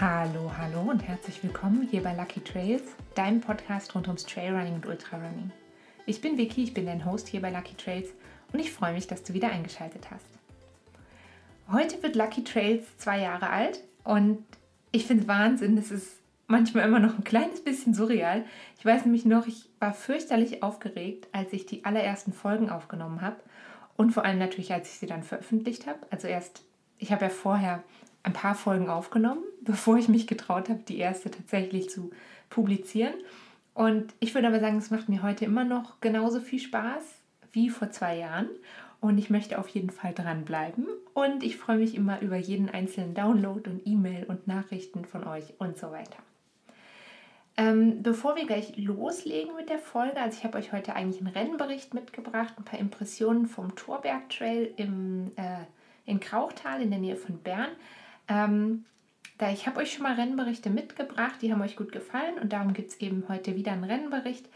Hallo, hallo und herzlich willkommen hier bei Lucky Trails, deinem Podcast rund ums Trailrunning und Ultrarunning. Ich bin Vicky, ich bin dein Host hier bei Lucky Trails und ich freue mich, dass du wieder eingeschaltet hast. Heute wird Lucky Trails zwei Jahre alt und ich finde es Wahnsinn, es ist manchmal immer noch ein kleines bisschen surreal. Ich weiß nämlich noch, ich war fürchterlich aufgeregt, als ich die allerersten Folgen aufgenommen habe und vor allem natürlich, als ich sie dann veröffentlicht habe. Also erst, ich habe ja vorher ein paar Folgen aufgenommen, bevor ich mich getraut habe, die erste tatsächlich zu publizieren. Und ich würde aber sagen, es macht mir heute immer noch genauso viel Spaß wie vor zwei Jahren. Und ich möchte auf jeden Fall dranbleiben. Und ich freue mich immer über jeden einzelnen Download und E-Mail und Nachrichten von euch und so weiter. Ähm, bevor wir gleich loslegen mit der Folge, also ich habe euch heute eigentlich einen Rennbericht mitgebracht, ein paar Impressionen vom Torberg Trail im, äh, in Krauchtal in der Nähe von Bern. Ähm, da ich habe euch schon mal Rennberichte mitgebracht, die haben euch gut gefallen und darum gibt es eben heute wieder einen Rennbericht.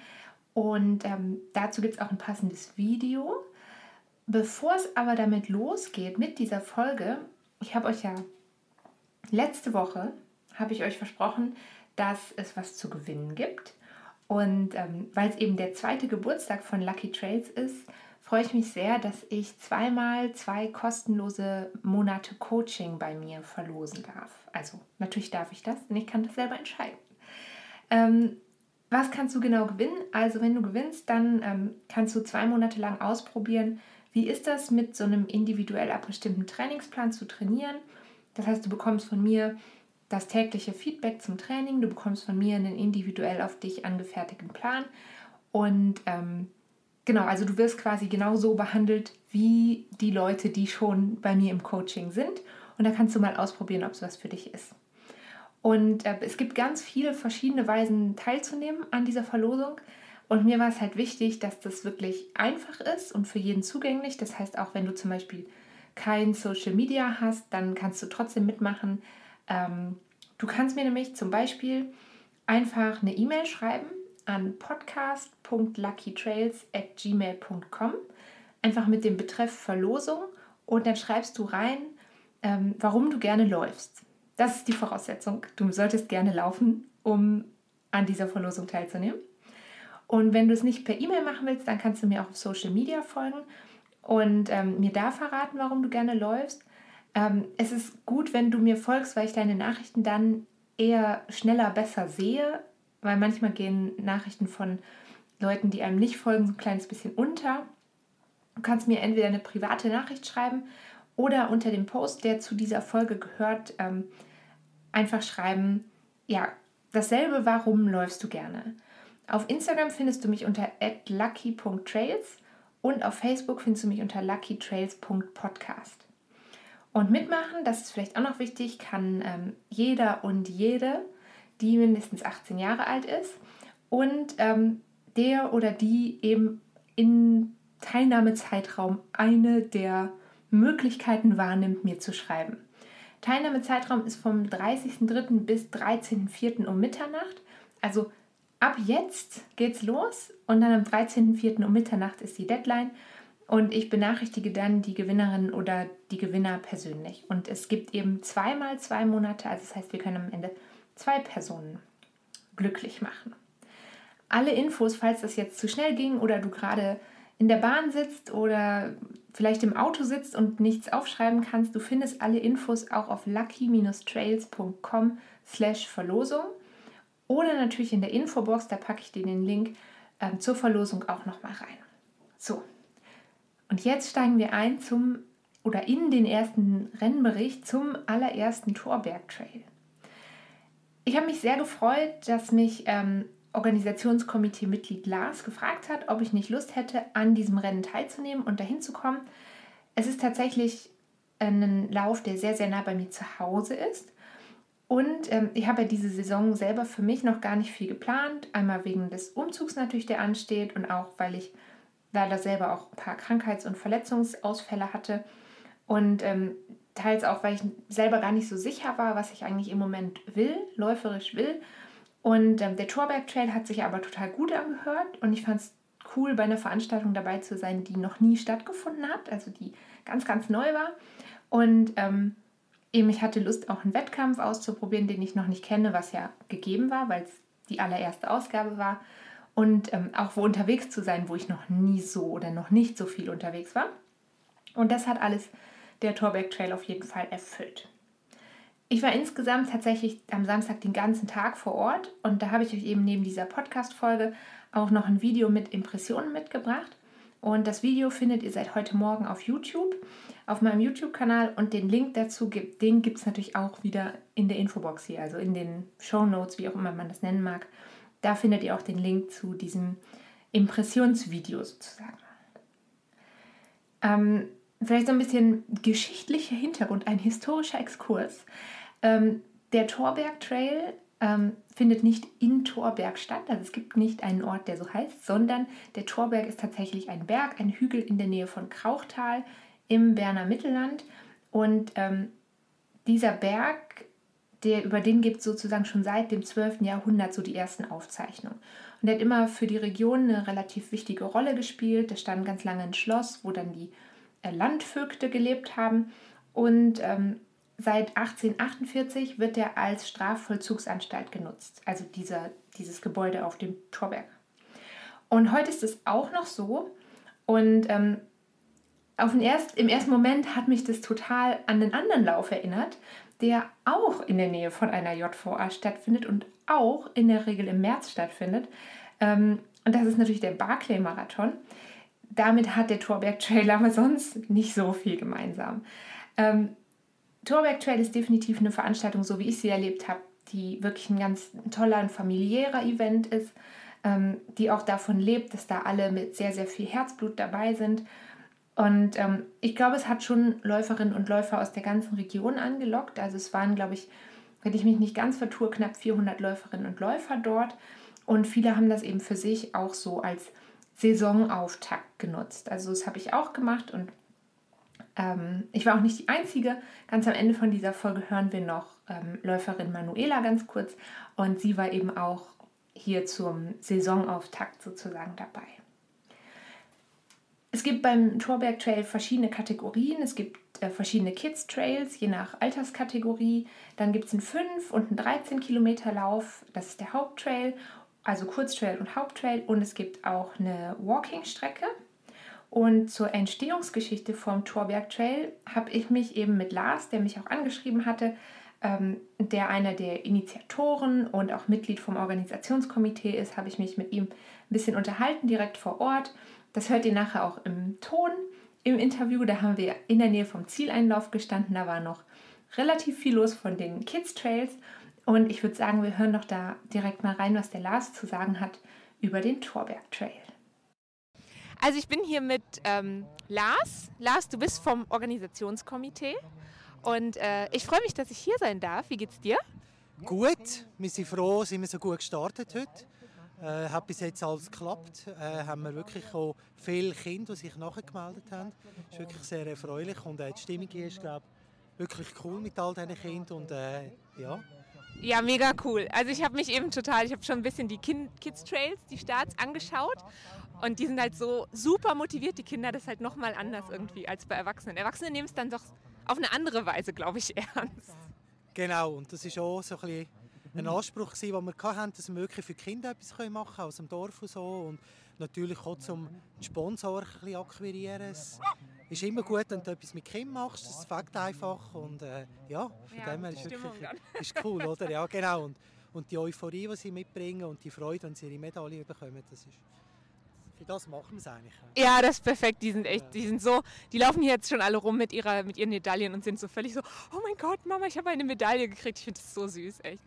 Und ähm, dazu gibt es auch ein passendes Video. Bevor es aber damit losgeht mit dieser Folge, ich habe euch ja letzte Woche, habe ich euch versprochen, dass es was zu gewinnen gibt. Und ähm, weil es eben der zweite Geburtstag von Lucky Trails ist, freue ich mich sehr, dass ich zweimal zwei kostenlose Monate Coaching bei mir verlosen darf. Also natürlich darf ich das, denn ich kann das selber entscheiden. Ähm, was kannst du genau gewinnen? Also wenn du gewinnst, dann ähm, kannst du zwei Monate lang ausprobieren, wie ist das mit so einem individuell abgestimmten Trainingsplan zu trainieren. Das heißt, du bekommst von mir das tägliche Feedback zum Training, du bekommst von mir einen individuell auf dich angefertigten Plan und ähm, Genau, also du wirst quasi genauso behandelt wie die Leute, die schon bei mir im Coaching sind. Und da kannst du mal ausprobieren, ob es was für dich ist. Und äh, es gibt ganz viele verschiedene Weisen teilzunehmen an dieser Verlosung. Und mir war es halt wichtig, dass das wirklich einfach ist und für jeden zugänglich. Das heißt, auch wenn du zum Beispiel kein Social Media hast, dann kannst du trotzdem mitmachen. Ähm, du kannst mir nämlich zum Beispiel einfach eine E-Mail schreiben an podcast.luckytrails@gmail.com einfach mit dem Betreff Verlosung und dann schreibst du rein, ähm, warum du gerne läufst. Das ist die Voraussetzung. Du solltest gerne laufen, um an dieser Verlosung teilzunehmen. Und wenn du es nicht per E-Mail machen willst, dann kannst du mir auch auf Social Media folgen und ähm, mir da verraten, warum du gerne läufst. Ähm, es ist gut, wenn du mir folgst, weil ich deine Nachrichten dann eher schneller besser sehe weil manchmal gehen Nachrichten von Leuten, die einem nicht folgen, so ein kleines bisschen unter. Du kannst mir entweder eine private Nachricht schreiben oder unter dem Post, der zu dieser Folge gehört, ähm, einfach schreiben, ja, dasselbe, warum läufst du gerne? Auf Instagram findest du mich unter lucky.trails und auf Facebook findest du mich unter luckytrails.podcast. Und mitmachen, das ist vielleicht auch noch wichtig, kann ähm, jeder und jede die mindestens 18 Jahre alt ist und ähm, der oder die eben in Teilnahmezeitraum eine der Möglichkeiten wahrnimmt, mir zu schreiben. Teilnahmezeitraum ist vom 30.03. bis 13.04. um Mitternacht. Also ab jetzt geht's los und dann am 13.04. um Mitternacht ist die Deadline und ich benachrichtige dann die Gewinnerin oder die Gewinner persönlich. Und es gibt eben zweimal zwei Monate, also das heißt, wir können am Ende zwei Personen glücklich machen. Alle Infos, falls das jetzt zu schnell ging oder du gerade in der Bahn sitzt oder vielleicht im Auto sitzt und nichts aufschreiben kannst, du findest alle Infos auch auf lucky-trails.com slash Verlosung oder natürlich in der Infobox, da packe ich dir den Link ähm, zur Verlosung auch nochmal rein. So, und jetzt steigen wir ein zum oder in den ersten Rennbericht zum allerersten Torberg Trail. Ich habe mich sehr gefreut, dass mich ähm, Organisationskomitee-Mitglied Lars gefragt hat, ob ich nicht Lust hätte, an diesem Rennen teilzunehmen und dahin zu kommen. Es ist tatsächlich ein Lauf, der sehr, sehr nah bei mir zu Hause ist. Und ähm, ich habe ja diese Saison selber für mich noch gar nicht viel geplant. Einmal wegen des Umzugs natürlich, der ansteht und auch, weil ich leider selber auch ein paar Krankheits- und Verletzungsausfälle hatte. Und ähm, teils auch, weil ich selber gar nicht so sicher war, was ich eigentlich im Moment will, läuferisch will. Und ähm, der Torberg Trail hat sich aber total gut angehört und ich fand es cool, bei einer Veranstaltung dabei zu sein, die noch nie stattgefunden hat, also die ganz, ganz neu war. Und ähm, eben, ich hatte Lust, auch einen Wettkampf auszuprobieren, den ich noch nicht kenne, was ja gegeben war, weil es die allererste Ausgabe war. Und ähm, auch wo unterwegs zu sein, wo ich noch nie so oder noch nicht so viel unterwegs war. Und das hat alles der Torberg Trail auf jeden Fall erfüllt. Ich war insgesamt tatsächlich am Samstag den ganzen Tag vor Ort und da habe ich euch eben neben dieser Podcast-Folge auch noch ein Video mit Impressionen mitgebracht. Und das Video findet ihr seit heute Morgen auf YouTube, auf meinem YouTube-Kanal und den Link dazu gibt, den gibt es natürlich auch wieder in der Infobox hier, also in den Show Notes, wie auch immer man das nennen mag. Da findet ihr auch den Link zu diesem Impressionsvideo sozusagen. Ähm, vielleicht so ein bisschen geschichtlicher Hintergrund, ein historischer Exkurs. Ähm, der Torberg Trail ähm, findet nicht in Torberg statt, also es gibt nicht einen Ort, der so heißt, sondern der Torberg ist tatsächlich ein Berg, ein Hügel in der Nähe von Krauchtal im Berner Mittelland. Und ähm, dieser Berg, der, über den gibt es sozusagen schon seit dem 12. Jahrhundert so die ersten Aufzeichnungen. Und der hat immer für die Region eine relativ wichtige Rolle gespielt. Da stand ganz lange ein Schloss, wo dann die Landvögte gelebt haben. Und ähm, seit 1848 wird er als Strafvollzugsanstalt genutzt, also dieser, dieses Gebäude auf dem Torberg. Und heute ist es auch noch so. Und ähm, auf den erst, im ersten Moment hat mich das total an den anderen Lauf erinnert, der auch in der Nähe von einer JVA stattfindet und auch in der Regel im März stattfindet. Ähm, und das ist natürlich der Barclay-Marathon. Damit hat der Torberg Trail aber sonst nicht so viel gemeinsam. Ähm, Torberg Trail ist definitiv eine Veranstaltung, so wie ich sie erlebt habe, die wirklich ein ganz toller und familiärer Event ist, ähm, die auch davon lebt, dass da alle mit sehr, sehr viel Herzblut dabei sind. Und ähm, ich glaube, es hat schon Läuferinnen und Läufer aus der ganzen Region angelockt. Also es waren, glaube ich, wenn ich mich nicht ganz vertue, knapp 400 Läuferinnen und Läufer dort. Und viele haben das eben für sich auch so als Saisonauftakt genutzt. Also das habe ich auch gemacht und ähm, ich war auch nicht die Einzige. Ganz am Ende von dieser Folge hören wir noch ähm, Läuferin Manuela ganz kurz und sie war eben auch hier zum Saisonauftakt sozusagen dabei. Es gibt beim Torberg Trail verschiedene Kategorien. Es gibt äh, verschiedene Kids Trails, je nach Alterskategorie. Dann gibt es einen 5 und einen 13 Kilometer Lauf. Das ist der Haupttrail, also Kurztrail und Haupttrail. Und es gibt auch eine Walking-Strecke. Und zur Entstehungsgeschichte vom Torberg Trail habe ich mich eben mit Lars, der mich auch angeschrieben hatte, ähm, der einer der Initiatoren und auch Mitglied vom Organisationskomitee ist, habe ich mich mit ihm ein bisschen unterhalten, direkt vor Ort. Das hört ihr nachher auch im Ton im Interview. Da haben wir in der Nähe vom Zieleinlauf gestanden. Da war noch relativ viel los von den Kids Trails. Und ich würde sagen, wir hören doch da direkt mal rein, was der Lars zu sagen hat über den Torberg Trail. Also ich bin hier mit ähm, Lars. Lars, du bist vom Organisationskomitee. Und äh, ich freue mich, dass ich hier sein darf. Wie geht's dir? Gut, wir sind froh, sind wir so gut gestartet heute. Äh, hat bis jetzt alles geklappt. Äh, haben wir wirklich auch viele Kinder, die sich nachgemeldet haben. Das ist wirklich sehr erfreulich und äh, die Stimmung hier ist, glaube wirklich cool mit all diesen Kindern und äh, ja. Ja, mega cool. Also ich habe mich eben total, ich habe schon ein bisschen die Kids Trails, die Starts angeschaut und die sind halt so super motiviert, die Kinder, das ist halt nochmal anders irgendwie als bei Erwachsenen. Erwachsene nehmen es dann doch auf eine andere Weise, glaube ich, ernst. Genau, und das ist auch so ein bisschen ein Anspruch, den wir hatten, dass wir wirklich für die Kinder etwas machen können, aus dem Dorf und so. Und natürlich auch zum Sponsor ein bisschen akquirieren. Ist immer gut, wenn du etwas mit Kindern machst, das fängt einfach. Und äh, ja, von ja, dem her ist wirklich ist cool, oder? Ja, genau. Und, und die Euphorie, die sie mitbringen und die Freude, wenn sie ihre Medaille bekommen, das ist für das machen wir es eigentlich. Ja, das ist perfekt. Die sind echt, die sind so, die laufen hier jetzt schon alle rum mit, ihrer, mit ihren Medaillen und sind so völlig so, oh mein Gott, Mama, ich habe eine Medaille gekriegt. Ich finde das so süß, echt.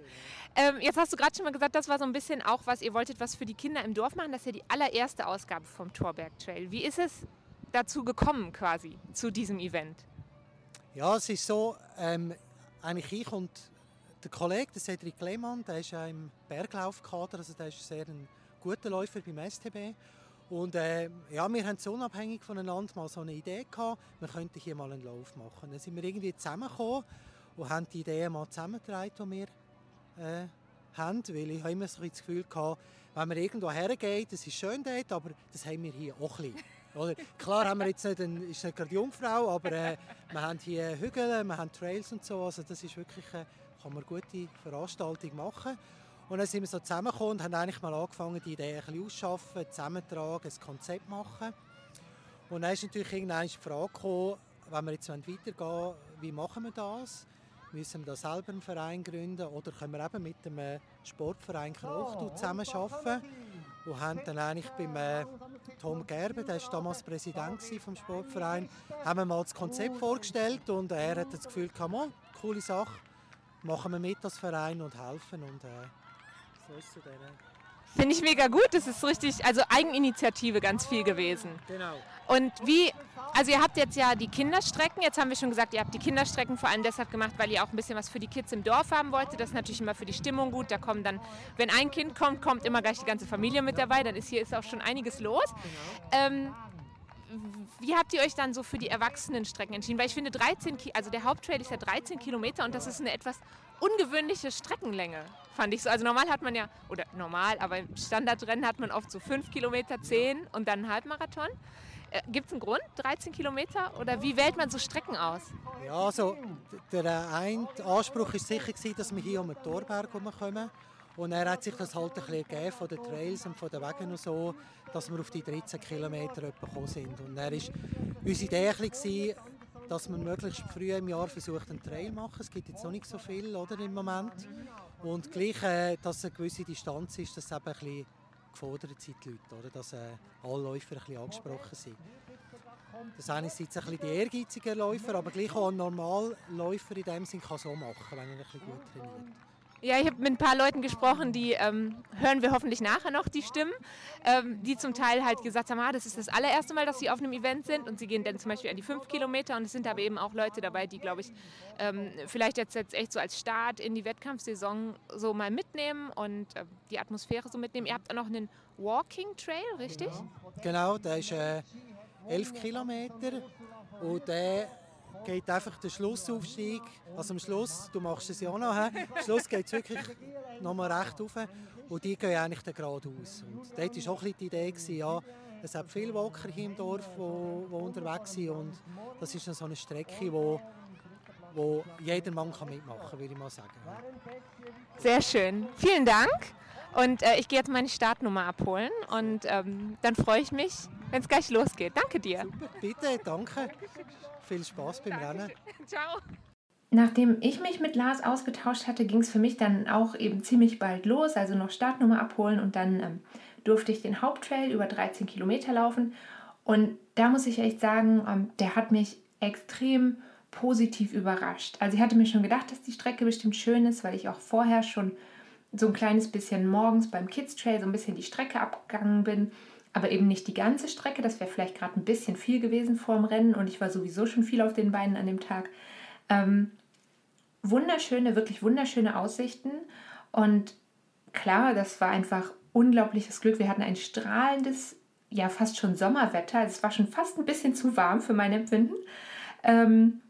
Ähm, jetzt hast du gerade schon mal gesagt, das war so ein bisschen auch was, ihr wolltet was für die Kinder im Dorf machen. Das ist ja die allererste Ausgabe vom Torberg Trail. Wie ist es dazu gekommen quasi, zu diesem Event? Ja, es ist so, ähm, eigentlich ich und der Kollege, der Cedric Lehmann, der ist ja im Berglaufkader, also der ist sehr ein guter Läufer beim STB. Und äh, ja, wir haben so unabhängig voneinander mal so eine Idee gehabt, wir könnten hier mal einen Lauf machen. Dann sind wir irgendwie zusammengekommen und haben die Idee mal zusammengetragen, die wir äh, haben, weil ich habe immer so das Gefühl gehabt, wenn man irgendwo hergeht, das ist schön dort, aber das haben wir hier auch ein bisschen. Oder? Klar haben wir jetzt nicht, eine, ist nicht gerade Jungfrau, aber äh, wir haben hier Hügel, wir haben Trails und so. Also das ist wirklich, äh, kann man eine gute Veranstaltung machen. Und dann sind wir so zusammengekommen und haben eigentlich mal angefangen, die Idee ein bisschen auszuschaffen, zusammentragen, ein Konzept machen. Und dann ist natürlich irgendwann die Frage gekommen, wenn wir jetzt weitergehen wie machen wir das? Müssen wir da selber einen Verein gründen oder können wir eben mit dem Sportverein Krochtu zusammenarbeiten? Und haben dann eigentlich beim äh, Tom Gerber, der war damals Präsident vom Sportverein, haben wir mal das Konzept vorgestellt und er hat das Gefühl, gehabt, coole Sache, machen wir mit als Verein und helfen. Und, äh, so ist es Finde ich mega gut. Das ist richtig, also Eigeninitiative ganz viel gewesen. Genau. Und wie, also ihr habt jetzt ja die Kinderstrecken, jetzt haben wir schon gesagt, ihr habt die Kinderstrecken vor allem deshalb gemacht, weil ihr auch ein bisschen was für die Kids im Dorf haben wolltet. Das ist natürlich immer für die Stimmung gut. Da kommen dann, wenn ein Kind kommt, kommt immer gleich die ganze Familie mit dabei. Dann ist hier ist auch schon einiges los. Genau. Ähm, wie habt ihr euch dann so für die Erwachsenenstrecken entschieden? Weil ich finde, 13 also der Haupttrail ist ja 13 Kilometer und das ist eine etwas ungewöhnliche Streckenlänge, fand ich so. Also normal hat man ja, oder normal, aber im Standardrennen hat man oft so 5 Kilometer, 10 und dann einen Halbmarathon. Äh, Gibt es einen Grund, 13 Kilometer? Oder wie wählt man so Strecken aus? Ja, also der eine Anspruch war sicher, dass wir hier um den Torberg kommen. Und er hat sich das halt ein bisschen ergeben von den Trails und von den Wegen und so, dass wir auf die 13 Kilometer gekommen sind. Und er ist unsere Idee dass man möglichst früh im Jahr versucht, einen Trail zu machen. Es gibt jetzt noch nicht so viel oder, im Moment. Und gleich, äh, dass eine gewisse Distanz ist, dass es eben ein bisschen gefordert sind, die Leute, oder? dass äh, alle Läufer ein bisschen angesprochen sind. Das einerseits ein bisschen die ehrgeizigen Läufer, aber gleich auch ein Normalläufer in dem Sinn kann so machen, wenn er ein bisschen gut trainiert. Ja, ich habe mit ein paar Leuten gesprochen, die ähm, hören wir hoffentlich nachher noch die Stimmen, ähm, die zum Teil halt gesagt haben, ah, das ist das allererste Mal, dass sie auf einem Event sind und sie gehen dann zum Beispiel an die fünf Kilometer und es sind aber eben auch Leute dabei, die, glaube ich, ähm, vielleicht jetzt, jetzt echt so als Start in die Wettkampfsaison so mal mitnehmen und äh, die Atmosphäre so mitnehmen. Ihr habt auch noch einen Walking Trail, richtig? Genau, genau der ist äh, elf Kilometer und der geht einfach der Schlussaufstieg, also am Schluss, du machst es ja auch noch, am Schluss geht es wirklich nochmal recht rauf. Und die gehen eigentlich dann geradeaus. Und dort war auch die Idee, ja, es hat viele Walker hier im Dorf, die, unterwegs sind. Und das ist so eine Strecke, wo, wo jeder Mann kann mitmachen kann, würde ich mal sagen. Sehr schön. Vielen Dank. Und äh, ich gehe jetzt meine Startnummer abholen und ähm, dann freue ich mich, wenn es gleich losgeht. Danke dir. Super, bitte, danke. Viel Spaß beim Rennen. Ciao. Nachdem ich mich mit Lars ausgetauscht hatte, ging es für mich dann auch eben ziemlich bald los. Also noch Startnummer abholen und dann ähm, durfte ich den Haupttrail über 13 Kilometer laufen. Und da muss ich echt sagen, ähm, der hat mich extrem positiv überrascht. Also ich hatte mir schon gedacht, dass die Strecke bestimmt schön ist, weil ich auch vorher schon so ein kleines bisschen morgens beim Kids Trail so ein bisschen die Strecke abgegangen bin aber eben nicht die ganze Strecke. Das wäre vielleicht gerade ein bisschen viel gewesen vor dem Rennen und ich war sowieso schon viel auf den Beinen an dem Tag. Ähm, wunderschöne, wirklich wunderschöne Aussichten und klar, das war einfach unglaubliches Glück. Wir hatten ein strahlendes, ja fast schon Sommerwetter. Es war schon fast ein bisschen zu warm für mein Empfinden. Ähm,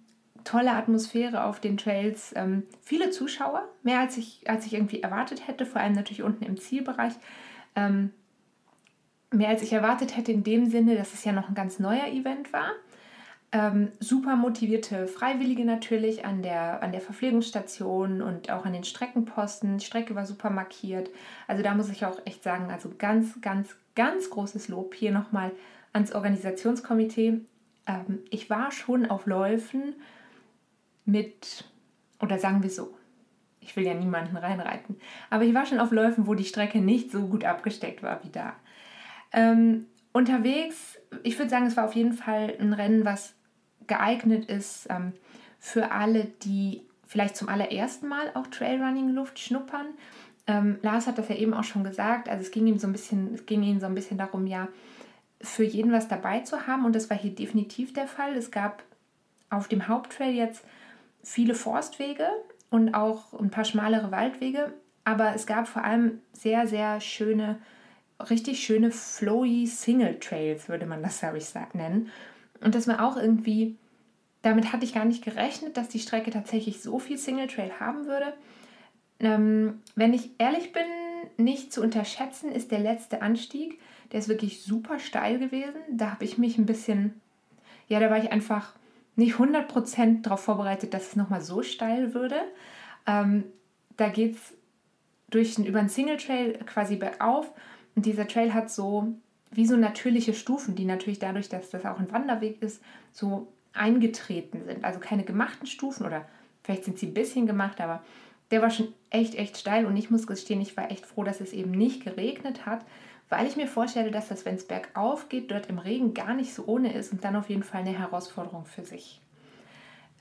tolle Atmosphäre auf den Trails, ähm, viele Zuschauer, mehr als ich, als ich irgendwie erwartet hätte, vor allem natürlich unten im Zielbereich. Ähm, mehr als ich erwartet hätte in dem Sinne, dass es ja noch ein ganz neuer Event war. Ähm, super motivierte Freiwillige natürlich an der, an der Verpflegungsstation und auch an den Streckenposten. Die Strecke war super markiert. Also da muss ich auch echt sagen, also ganz, ganz, ganz großes Lob hier nochmal ans Organisationskomitee. Ähm, ich war schon auf Läufen mit, oder sagen wir so, ich will ja niemanden reinreiten, aber ich war schon auf Läufen, wo die Strecke nicht so gut abgesteckt war wie da. Ähm, unterwegs, ich würde sagen, es war auf jeden Fall ein Rennen, was geeignet ist ähm, für alle, die vielleicht zum allerersten Mal auch Trailrunning-Luft schnuppern. Ähm, Lars hat das ja eben auch schon gesagt, also es ging ihm so ein bisschen, es ging ihm so ein bisschen darum, ja, für jeden was dabei zu haben und das war hier definitiv der Fall. Es gab auf dem Haupttrail jetzt viele Forstwege und auch ein paar schmalere Waldwege, aber es gab vor allem sehr, sehr schöne richtig schöne flowy Single Trails, würde man das, glaube ich, nennen. Und das war auch irgendwie, damit hatte ich gar nicht gerechnet, dass die Strecke tatsächlich so viel Single Trail haben würde. Ähm, wenn ich ehrlich bin, nicht zu unterschätzen ist der letzte Anstieg. Der ist wirklich super steil gewesen. Da habe ich mich ein bisschen, ja, da war ich einfach nicht 100% darauf vorbereitet, dass es nochmal so steil würde. Ähm, da geht es durch, über einen Single Trail quasi bergauf und dieser Trail hat so wie so natürliche Stufen, die natürlich dadurch, dass das auch ein Wanderweg ist, so eingetreten sind. Also keine gemachten Stufen oder vielleicht sind sie ein bisschen gemacht, aber der war schon echt, echt steil und ich muss gestehen, ich war echt froh, dass es eben nicht geregnet hat, weil ich mir vorstelle, dass das, wenn es bergauf geht, dort im Regen gar nicht so ohne ist und dann auf jeden Fall eine Herausforderung für sich.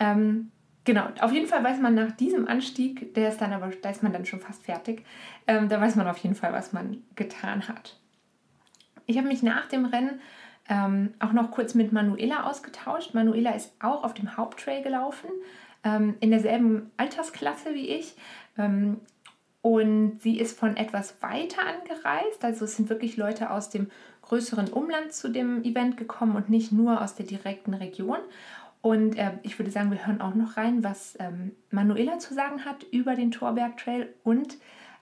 Ähm, genau, auf jeden Fall weiß man nach diesem Anstieg, der ist dann aber, da ist man dann schon fast fertig, ähm, da weiß man auf jeden Fall, was man getan hat. Ich habe mich nach dem Rennen ähm, auch noch kurz mit Manuela ausgetauscht. Manuela ist auch auf dem Haupttrail gelaufen, ähm, in derselben Altersklasse wie ich. Und sie ist von etwas weiter angereist. Also es sind wirklich Leute aus dem größeren Umland zu dem Event gekommen und nicht nur aus der direkten Region. Und äh, ich würde sagen, wir hören auch noch rein, was ähm, Manuela zu sagen hat über den Torberg Trail. Und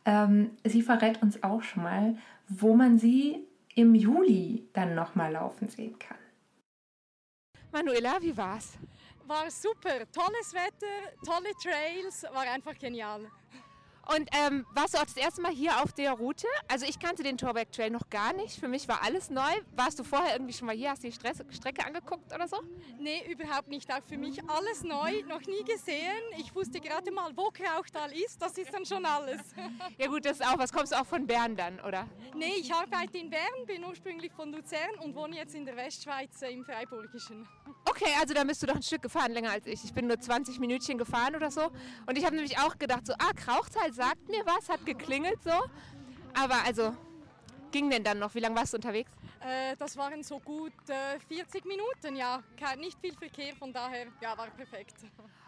ähm, sie verrät uns auch schon mal, wo man sie im Juli dann nochmal laufen sehen kann. Manuela, wie war's? War super, tolles Wetter, tolle Trails, war einfach genial. Und ähm, warst du auch das erste Mal hier auf der Route? Also ich kannte den Torberg Trail noch gar nicht. Für mich war alles neu. Warst du vorher irgendwie schon mal hier? Hast du die Strecke angeguckt oder so? Nee, überhaupt nicht. Auch für mich alles neu, noch nie gesehen. Ich wusste gerade mal, wo Krauchtal ist. Das ist dann schon alles. ja gut, das ist auch. Was kommst du auch von Bern dann, oder? Nee, ich arbeite in Bern, bin ursprünglich von Luzern und wohne jetzt in der Westschweiz äh, im Freiburgischen. Okay, also dann bist du doch ein Stück gefahren, länger als ich. Ich bin nur 20 Minütchen gefahren oder so. Und ich habe nämlich auch gedacht, so, ah, Krauchtal sagt mir was, hat geklingelt so. Aber also, ging denn dann noch? Wie lange warst du unterwegs? Äh, das waren so gut äh, 40 Minuten, ja. Nicht viel Verkehr, von daher, ja, war perfekt.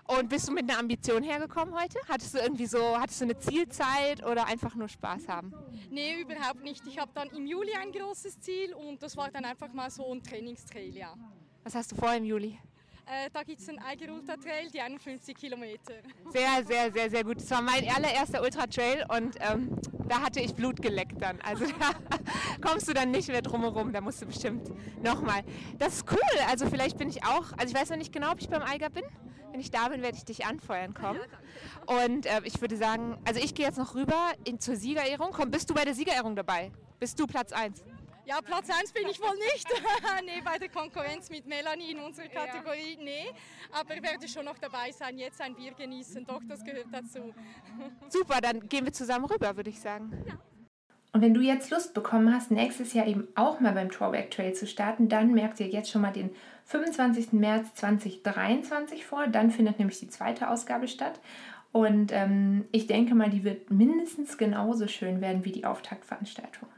Und bist du mit einer Ambition hergekommen heute? Hattest du irgendwie so, hattest du eine Zielzeit oder einfach nur Spaß haben? Nee, überhaupt nicht. Ich habe dann im Juli ein großes Ziel und das war dann einfach mal so ein Trainingstrail, ja. Was hast du vor im Juli? Äh, da gibt es einen Eiger Ultra Trail, die 51 Kilometer. Sehr, sehr, sehr, sehr gut. Das war mein allererster Ultra Trail und ähm, da hatte ich Blut geleckt dann. Also da kommst du dann nicht mehr drumherum. Da musst du bestimmt nochmal. Das ist cool. Also vielleicht bin ich auch, also ich weiß noch nicht genau, ob ich beim Eiger bin. Wenn ich da bin, werde ich dich anfeuern kommen. Und äh, ich würde sagen, also ich gehe jetzt noch rüber in, zur Siegerehrung. Komm, bist du bei der Siegerehrung dabei? Bist du Platz 1? Ja, Platz 1 bin ich wohl nicht. nee, bei der Konkurrenz mit Melanie in unserer Kategorie, nee. Aber werde schon noch dabei sein, jetzt ein Bier genießen. Doch, das gehört dazu. Super, dann gehen wir zusammen rüber, würde ich sagen. Ja. Und wenn du jetzt Lust bekommen hast, nächstes Jahr eben auch mal beim Throwback Trail zu starten, dann merkt ihr jetzt schon mal den 25. März 2023 vor. Dann findet nämlich die zweite Ausgabe statt. Und ähm, ich denke mal, die wird mindestens genauso schön werden wie die Auftaktveranstaltung.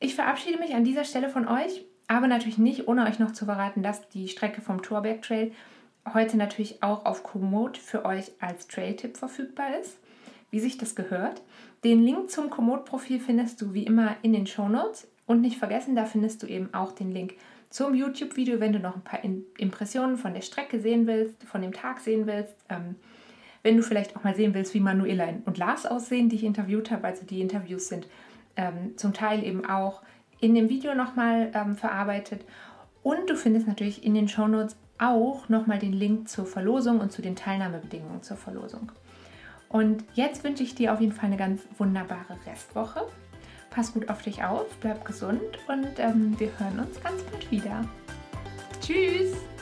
Ich verabschiede mich an dieser Stelle von euch, aber natürlich nicht, ohne euch noch zu verraten, dass die Strecke vom Torberg Trail heute natürlich auch auf Komoot für euch als Trail-Tipp verfügbar ist, wie sich das gehört. Den Link zum Komoot-Profil findest du wie immer in den Show Notes und nicht vergessen, da findest du eben auch den Link zum YouTube-Video, wenn du noch ein paar Impressionen von der Strecke sehen willst, von dem Tag sehen willst. Ähm, wenn du vielleicht auch mal sehen willst, wie Manuela und Lars aussehen, die ich interviewt habe. Also die Interviews sind ähm, zum Teil eben auch in dem Video nochmal ähm, verarbeitet. Und du findest natürlich in den Shownotes auch nochmal den Link zur Verlosung und zu den Teilnahmebedingungen zur Verlosung. Und jetzt wünsche ich dir auf jeden Fall eine ganz wunderbare Restwoche. Pass gut auf dich auf, bleib gesund und ähm, wir hören uns ganz bald wieder. Tschüss!